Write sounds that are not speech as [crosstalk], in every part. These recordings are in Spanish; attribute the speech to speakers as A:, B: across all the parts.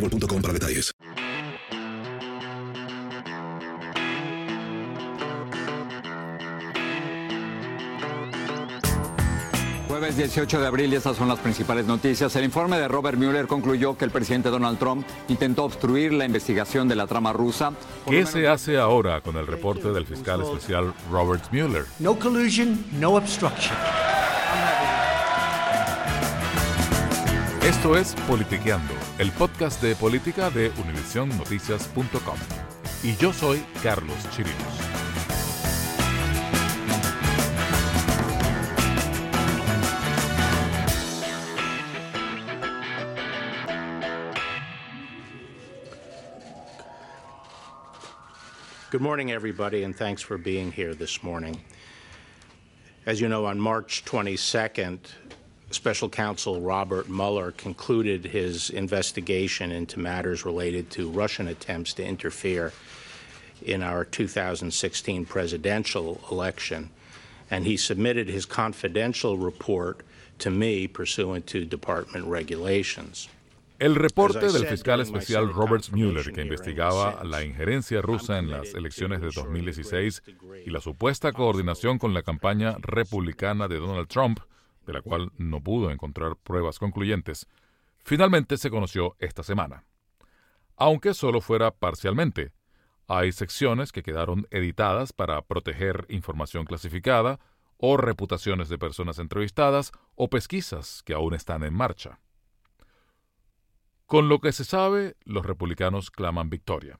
A: boostmobile.com para detalles.
B: Jueves 18 de abril y estas son las principales noticias. El informe de Robert Mueller concluyó que el presidente Donald Trump intentó obstruir la investigación de la trama rusa.
C: ¿Qué se hace ahora con el reporte del fiscal especial Robert Mueller?
D: No collusion, no obstruction.
C: Esto es Politiqueando, el podcast de política de univisionnoticias.com. Y yo soy Carlos Chirinos.
E: Good morning, everybody, and thanks for being here this morning. As you know, on March 22nd, Special Counsel Robert Mueller concluded his investigation into matters related to Russian attempts to interfere in our 2016 presidential election, and he submitted his confidential report to me pursuant to department regulations.
C: El reporte del fiscal especial Robert Mueller, que investigaba la injerencia rusa en las elecciones de 2016 y la supuesta coordinación con la campaña republicana de Donald Trump, de la cual no pudo encontrar pruebas concluyentes, finalmente se conoció esta semana. Aunque solo fuera parcialmente, hay secciones que quedaron editadas para proteger información clasificada o reputaciones de personas entrevistadas o pesquisas que aún están en marcha. Con lo que se sabe, los republicanos claman victoria.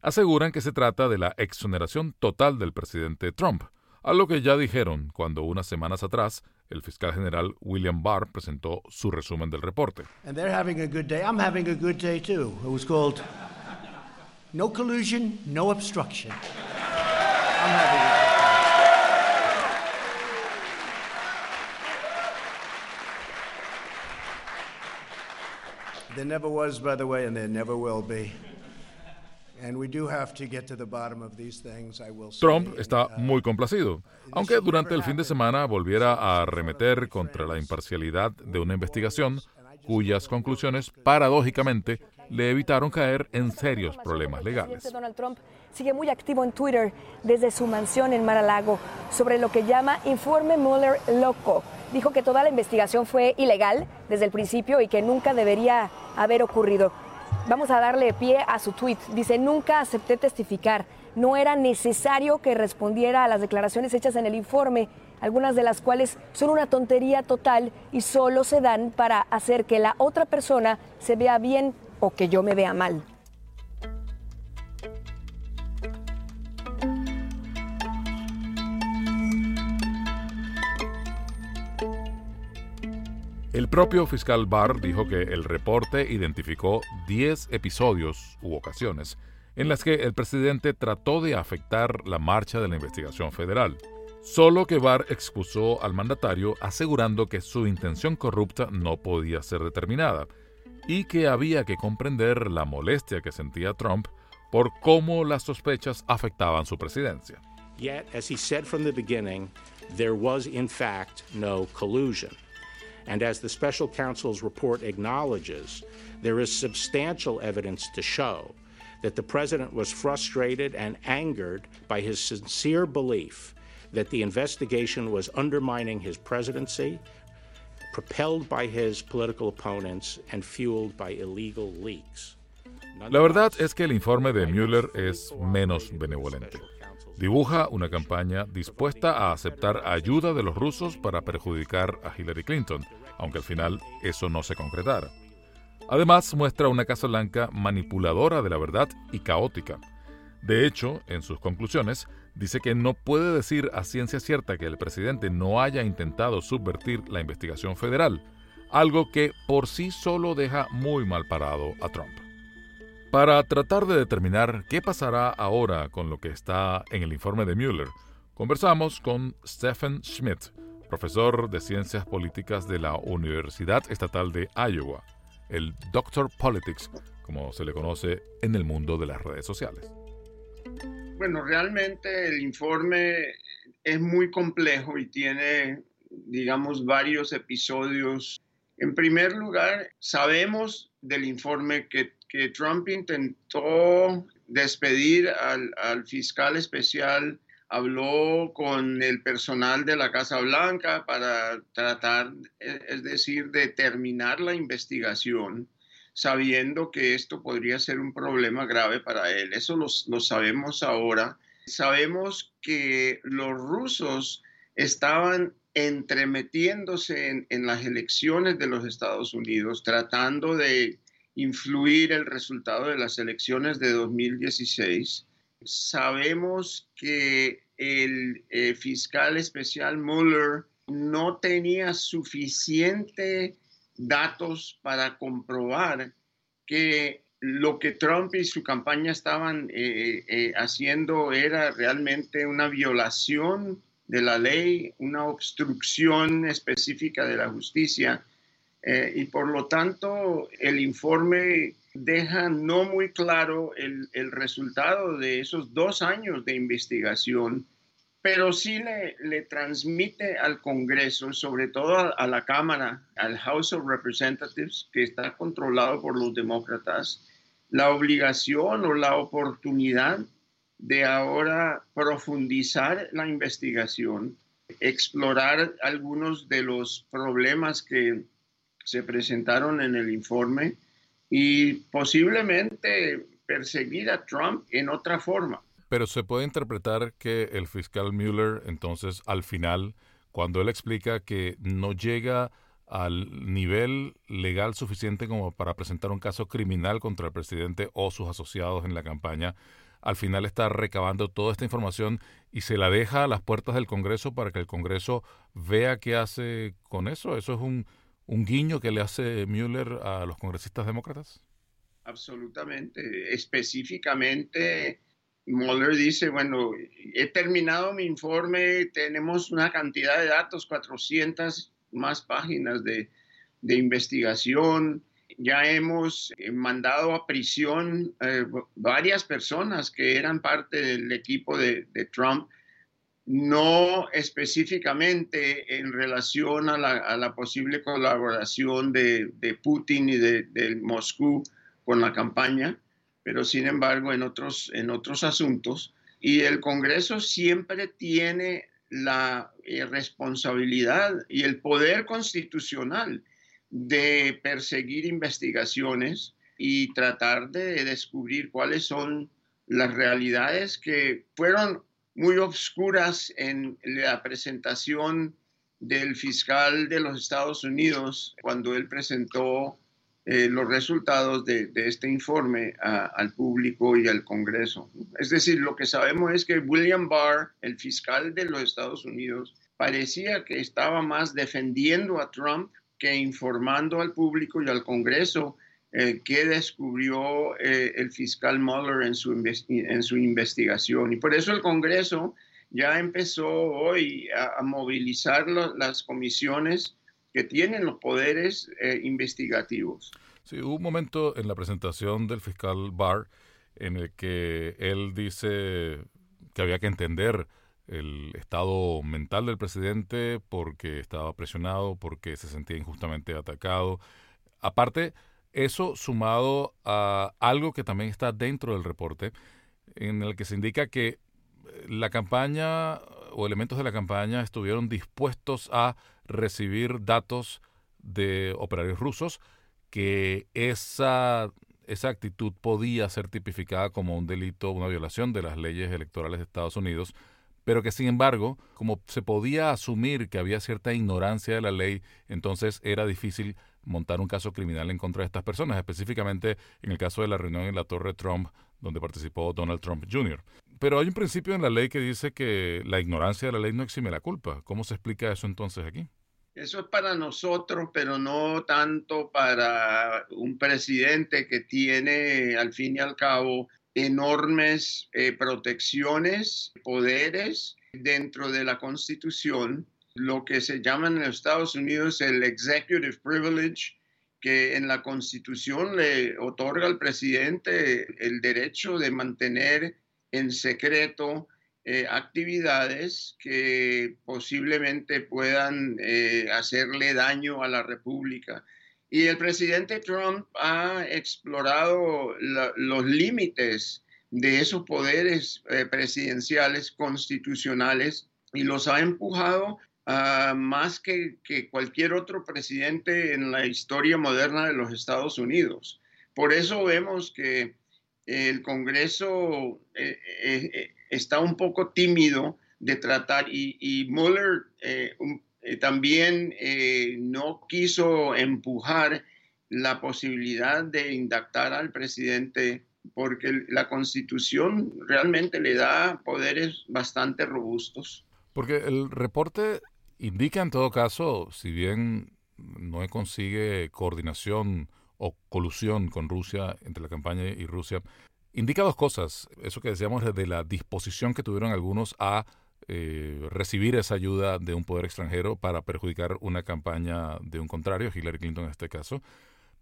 C: Aseguran que se trata de la exoneración total del presidente Trump, a lo que ya dijeron cuando unas semanas atrás el fiscal general William Barr presentó su resumen del reporte.
D: And they're having a good day. I'm having a good day too. It was called No Collusion, No Obstruction. I'm having a There never was, by the way, and there never will be.
C: Trump está muy complacido, aunque durante el fin de semana volviera a arremeter contra la imparcialidad de una investigación cuyas conclusiones, paradójicamente, le evitaron caer en serios problemas legales.
F: Donald Trump sigue muy activo en Twitter desde su mansión en Mar-a-Lago sobre lo que llama Informe Mueller Loco. Dijo que toda la investigación fue ilegal desde el principio y que nunca debería haber ocurrido. Vamos a darle pie a su tweet. Dice, nunca acepté testificar. no era necesario que respondiera a las declaraciones hechas en el informe, algunas de las cuales son una tontería total y solo se dan para hacer que la otra persona se vea bien o que yo me vea mal.
C: El propio fiscal Barr dijo que el reporte identificó 10 episodios u ocasiones en las que el presidente trató de afectar la marcha de la investigación federal. Solo que Barr excusó al mandatario asegurando que su intención corrupta no podía ser determinada y que había que comprender la molestia que sentía Trump por cómo las sospechas afectaban su presidencia.
E: Yet, as he said from the beginning, there was in fact no collusion. And as the special counsel's report acknowledges, there is substantial evidence to show that the president was frustrated and angered by his sincere belief that the investigation was undermining his presidency, propelled by his political opponents, and fueled by illegal leaks.
C: La verdad es que el informe de Mueller es menos benevolente. Dibuja una campaña dispuesta a aceptar ayuda de los rusos para perjudicar a Hillary Clinton, aunque al final eso no se concretara. Además, muestra una Casa Blanca manipuladora de la verdad y caótica. De hecho, en sus conclusiones, dice que no puede decir a ciencia cierta que el presidente no haya intentado subvertir la investigación federal, algo que por sí solo deja muy mal parado a Trump. Para tratar de determinar qué pasará ahora con lo que está en el informe de Mueller, conversamos con Stephen Schmidt, profesor de Ciencias Políticas de la Universidad Estatal de Iowa, el Doctor Politics, como se le conoce en el mundo de las redes sociales.
G: Bueno, realmente el informe es muy complejo y tiene, digamos, varios episodios. En primer lugar, sabemos del informe que Trump intentó despedir al, fiscal especial, habló con el personal de la Casa Blanca para tratar, es decir, de terminar la investigación, sabiendo que esto podría ser un problema grave para él. Eso lo, sabemos ahora. Sabemos que los rusos estaban entremetiéndose en las elecciones de los Estados Unidos, tratando de influir el resultado de las elecciones de 2016. Sabemos que el eh, fiscal especial Mueller no tenía suficiente datos para comprobar que lo que Trump y su campaña estaban eh, eh, haciendo era realmente una violación de la ley, una obstrucción específica de la justicia y por lo tanto el informe deja no muy claro el, resultado de esos dos años de investigación, pero sí le, le transmite al Congreso, sobre todo a, a, la Cámara, al House of Representatives, que está controlado por los demócratas, la obligación o la oportunidad de ahora profundizar la investigación, explorar algunos de los problemas que se presentaron en el informe y posiblemente perseguir a Trump en otra forma.
C: Pero se puede interpretar que el fiscal Mueller entonces al final, cuando él explica que no llega al nivel legal suficiente como para presentar un caso criminal contra el presidente o sus asociados en la campaña, al final está recabando toda esta información y se la deja a las puertas del Congreso para que el Congreso vea qué hace con eso. Eso es un un guiño que le hace Mueller a los congresistas demócratas?
G: Absolutamente. Específicamente, Mueller dice, bueno, he terminado mi informe, tenemos una cantidad de datos, 400 más páginas de, investigación, ya hemos eh, mandado a prisión eh, varias personas que eran parte del equipo de Trump no específicamente en relación a la, posible colaboración de, Putin y de, Moscú con la campaña, pero sin embargo en otros, en otros asuntos. Y el Congreso siempre tiene la eh, responsabilidad y el poder constitucional de perseguir investigaciones y tratar de descubrir cuáles son las realidades que fueron muy oscuras en la presentación del fiscal de los Estados Unidos cuando él presentó eh, los resultados de, este informe al público y al Congreso. Es decir, lo que sabemos es que William Barr, el fiscal de los Estados Unidos, parecía que estaba más defendiendo a Trump que informando al público y al Congreso eh, que descubrió eh, el fiscal Mueller en su, en su investigación. Y por eso el Congreso ya empezó hoy a, movilizar las comisiones que tienen los poderes eh, investigativos.
C: Sí, hubo un momento en la presentación del fiscal Barr en el que él dice que había que entender el estado mental del presidente porque estaba presionado, porque se sentía injustamente atacado. Aparte, eso sumado a algo que también está dentro del reporte, en el que se indica que la campaña o elementos de la campaña estuvieron dispuestos a recibir datos de operarios rusos, que esa, esa actitud podía ser tipificada como un delito, una violación de las leyes electorales de Estados Unidos, pero que sin embargo, como se podía asumir que había cierta ignorancia de la ley, entonces era difícil montar un caso criminal en contra de estas personas, específicamente en el caso de la reunión en la Torre Trump, donde participó Donald Trump Jr. Pero hay un principio en la ley que dice que la ignorancia de la ley no exime la culpa. ¿Cómo se explica eso entonces aquí?
G: Eso es para nosotros, pero no tanto para un presidente que tiene al fin y al cabo enormes eh, protecciones, poderes dentro de la Constitución, lo que se llama en los Estados Unidos el Executive Privilege, que en la Constitución le otorga al presidente el derecho de mantener en secreto eh, actividades que posiblemente puedan eh, hacerle daño a la República. Y el presidente Trump ha explorado los límites de esos poderes eh, presidenciales constitucionales y los ha empujado más que, que, cualquier otro presidente en la historia moderna de los Estados Unidos. Por eso vemos que el Congreso eh, eh, eh, está un poco tímido de tratar y, Mueller también no quiso empujar la posibilidad de indactar al presidente porque la constitución realmente le da poderes bastante robustos.
C: Porque el reporte indica en todo caso, si bien no consigue coordinación o colusión con Rusia entre la campaña y Rusia, indica dos cosas. Eso que decíamos de la disposición que tuvieron algunos a eh, recibir esa ayuda de un poder extranjero para perjudicar una campaña de un contrario, Hillary Clinton en este caso,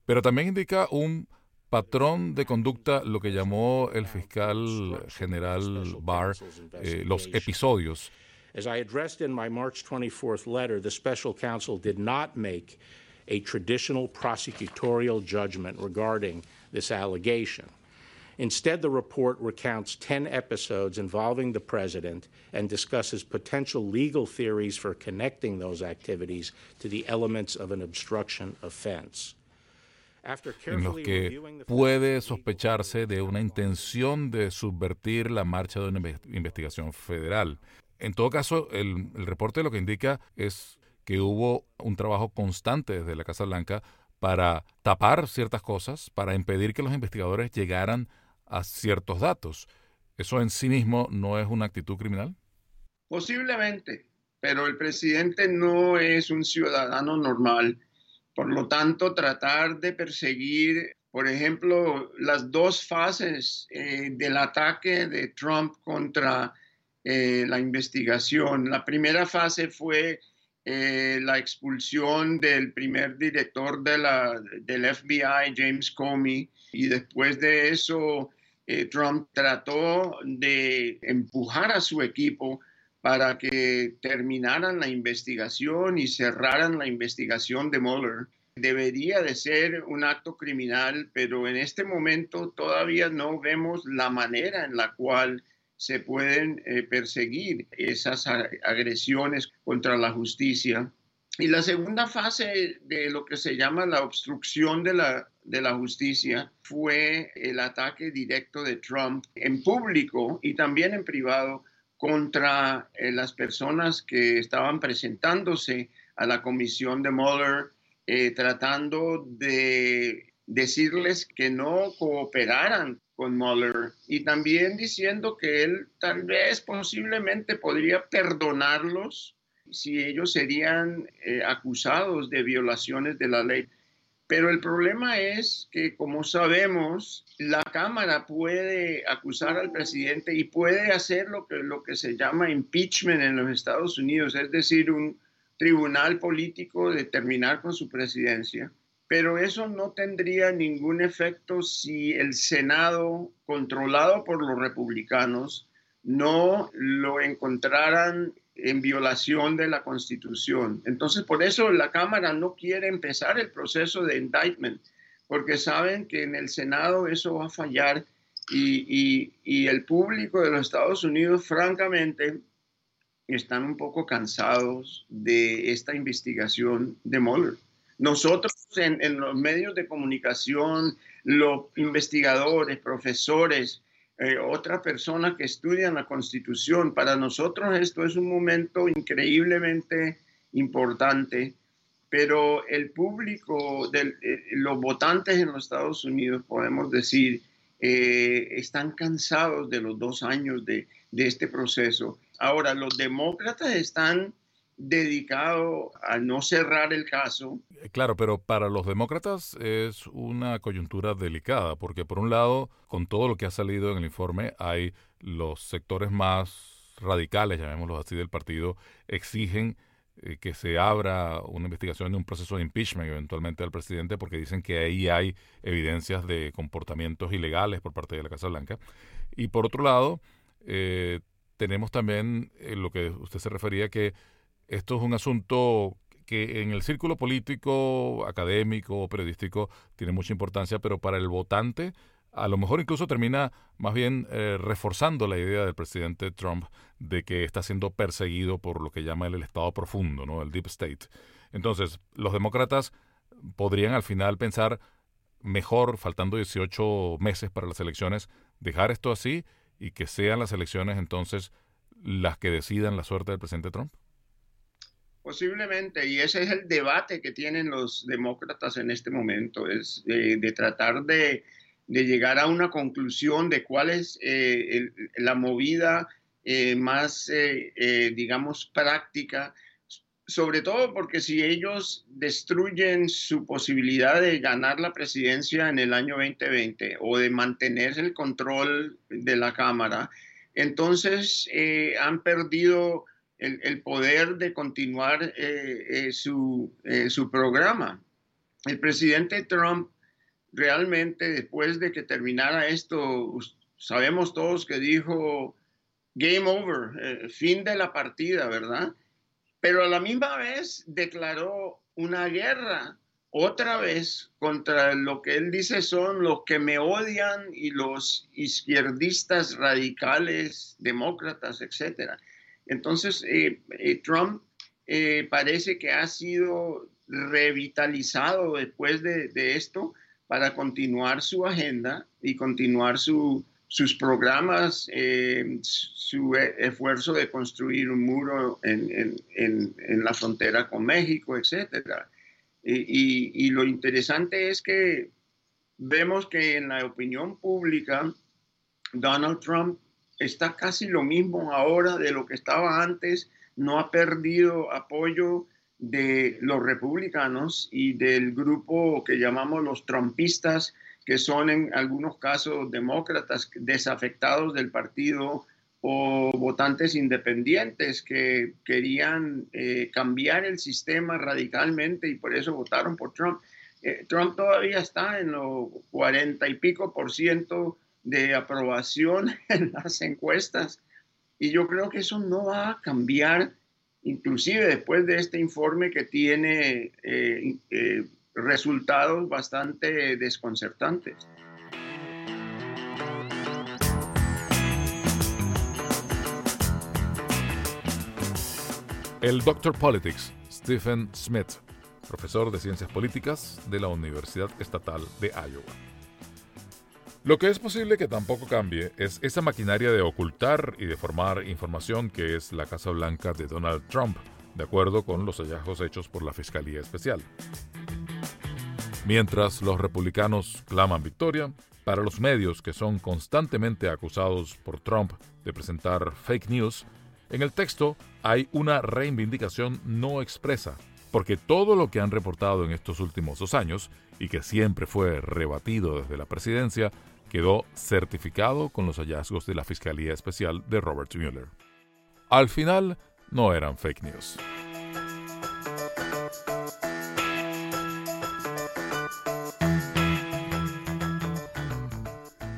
C: pero también indica un patrón de conducta, lo que llamó el fiscal general Barr, eh, los episodios.
E: As I addressed in my March 24th letter, the special counsel did not make a traditional prosecutorial judgment regarding this allegation. Instead, the report recounts 10 episodes involving the president and discusses potential legal theories for connecting those activities to the elements of an obstruction offense.
C: en los que puede sospecharse de una intención de subvertir la marcha de una investigación federal. En todo caso, el, el reporte lo que indica es que hubo un trabajo constante desde la Casa Blanca para tapar ciertas cosas, para impedir que los investigadores llegaran a ciertos datos. ¿Eso en sí mismo no es una actitud criminal?
G: Posiblemente, pero el presidente no es un ciudadano normal. Por lo tanto, tratar de perseguir, por ejemplo, las dos fases eh, del ataque de Trump contra eh, la investigación. La primera fase fue eh, la expulsión del primer director de la, del FBI, James Comey, y después de eso eh, Trump trató de empujar a su equipo para que terminaran la investigación y cerraran la investigación de Mueller. Debería de ser un acto criminal, pero en este momento todavía no vemos la manera en la cual se pueden eh, perseguir esas agresiones contra la justicia. Y la segunda fase de lo que se llama la obstrucción de la, de la Justicia fue el ataque directo de Trump en público y también en privado contra eh, las personas que estaban presentándose a la comisión de Mueller eh, tratando de decirles que no cooperaran con Mueller y también diciendo que él tal vez posiblemente podría perdonarlos si ellos serían eh, acusados de violaciones de la ley. Pero el problema es que, como sabemos, la Cámara puede acusar al presidente y puede hacer lo que, lo que se llama impeachment en los Estados Unidos, es decir, un tribunal político de terminar con su presidencia. Pero eso no tendría ningún efecto si el Senado, controlado por los republicanos, no lo encontraran en violación de la Constitución. Entonces, por eso la Cámara no quiere empezar el proceso de indictment, porque saben que en el Senado eso va a fallar y, el público de los Estados Unidos, francamente, están un poco cansados de esta investigación de Mueller. Nosotros en, en los medios de comunicación, los investigadores, profesores, eh, otra persona que estudia la Constitución. Para nosotros esto es un momento increíblemente importante, pero el público, de, eh, los votantes en los Estados Unidos, podemos decir, eh, están cansados de los dos años de, de este proceso. Ahora, los demócratas están dedicado a no cerrar el caso.
C: Eh, claro, pero para los demócratas es una coyuntura delicada, porque por un lado, con todo lo que ha salido en el informe, hay los sectores más radicales, llamémoslos así, del partido, exigen eh, que se abra una investigación de un proceso de impeachment eventualmente al presidente, porque dicen que ahí hay evidencias de comportamientos ilegales por parte de la Casa Blanca. Y por otro lado, eh, tenemos también lo que usted se refería, que esto es un asunto que en el círculo político, académico, periodístico tiene mucha importancia, pero para el votante a lo mejor incluso termina más bien eh, reforzando la idea del presidente Trump de que está siendo perseguido por lo que llama el, Estado profundo, ¿no? el Deep State. Entonces, los demócratas podrían al final pensar mejor, faltando 18 meses para las elecciones, dejar esto así y que sean las elecciones entonces las que decidan la suerte del presidente Trump.
G: Posiblemente, y ese es el debate que tienen los demócratas en este momento, es de, tratar de, llegar a una conclusión de cuál es eh, la movida eh, más, eh, digamos, práctica, sobre todo porque si ellos destruyen su posibilidad de ganar la presidencia en el año 2020 o de mantener el control de la Cámara, entonces han perdido el, poder de continuar eh, eh, su, eh, su programa. El presidente Trump realmente después de que terminara esto, sabemos todos que dijo game over, fin de la partida, ¿verdad? Pero a la misma vez declaró una guerra otra vez contra lo que él dice son los que me odian y los izquierdistas radicales, demócratas, etcétera. Entonces, eh, eh, Trump eh, parece que ha sido revitalizado después de, esto para continuar su agenda y continuar sus programas, su e, esfuerzo de construir un muro en, la frontera con México, etc. y lo interesante es que vemos que en la opinión pública, Donald Trump está casi lo mismo ahora de lo que estaba antes, no ha perdido apoyo de los republicanos y del grupo que llamamos los trumpistas, que son en algunos casos demócratas desafectados del partido o votantes independientes que querían eh, cambiar el sistema radicalmente y por eso votaron por Trump. Eh, Trump todavía está en los cuarenta y pico por ciento de aprobación [laughs] en las encuestas. Y yo creo que eso no va a cambiar, inclusive después de este informe que tiene eh, eh, resultados bastante desconcertantes.
C: El Dr. Politics, Stephen Smith, profesor de Ciencias Políticas de la Universidad Estatal de Iowa. Lo que es posible que tampoco cambie es esa maquinaria de ocultar y de formar información que es la Casa Blanca de Donald Trump, de acuerdo con los hallazgos hechos por la Fiscalía Especial. Mientras los republicanos claman victoria, para los medios que son constantemente acusados por Trump de presentar fake news, en el texto hay una reivindicación no expresa, porque todo lo que han reportado en estos últimos dos años, y que siempre fue rebatido desde la presidencia, quedó certificado con los hallazgos de la Fiscalía Especial de Robert Mueller. Al final, no eran fake news.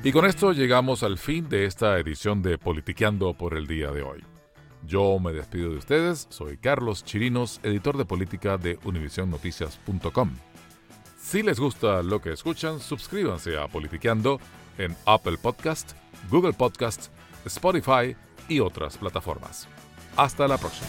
C: Y con esto llegamos al fin de esta edición de Politiqueando por el día de hoy. Yo me despido de ustedes, soy Carlos Chirinos, editor de política de univisionnoticias.com. Si les gusta lo que escuchan, suscríbanse a Politiqueando en Apple Podcast, Google Podcast, Spotify y otras plataformas. Hasta la próxima.